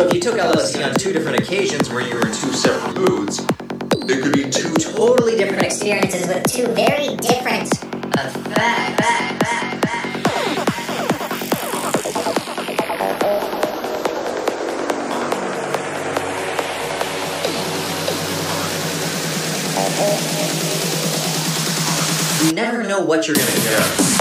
So if you took LSD on two different occasions where you were in two separate moods, there could be two totally different experiences with two very different effects. You never know what you're gonna get.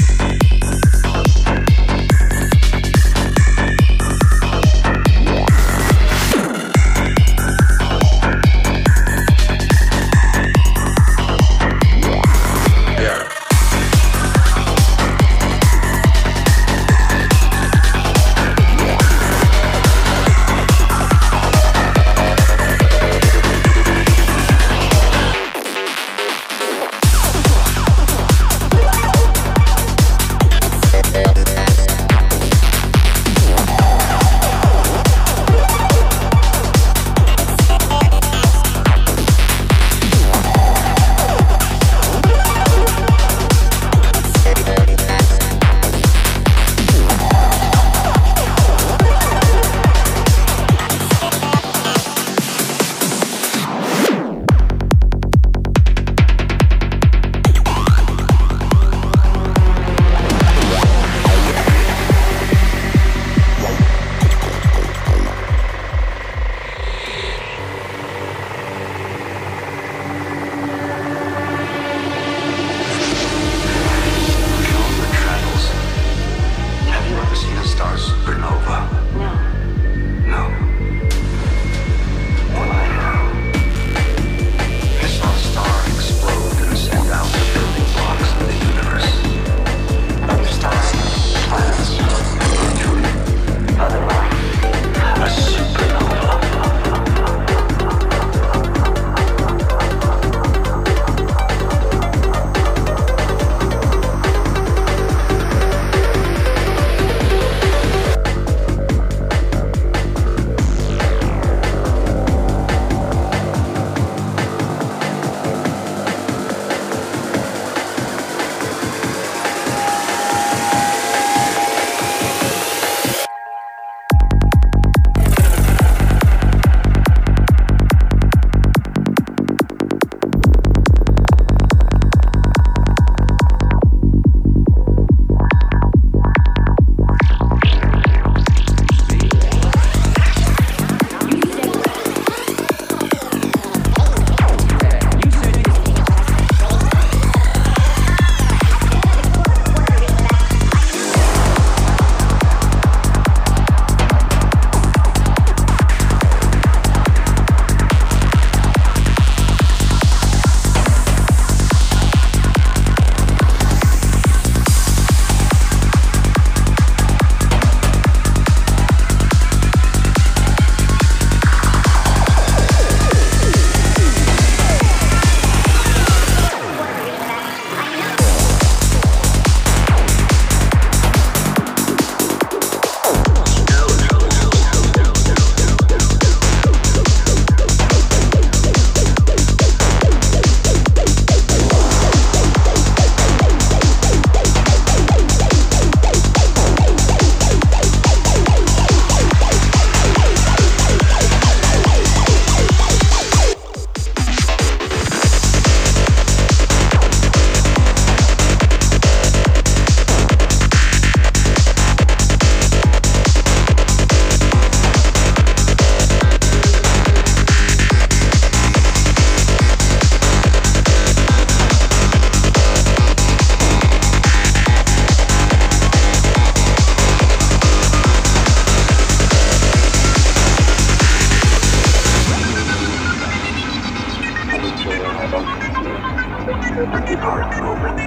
the depart, moment.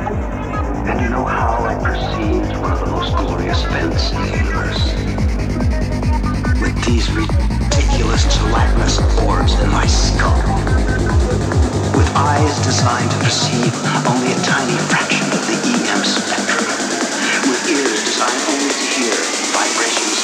And you know how I perceived one of the most glorious events in the universe? With these ridiculous gelatinous orbs in my skull. With eyes designed to perceive only a tiny fraction of the EM spectrum. With ears designed only to hear vibrations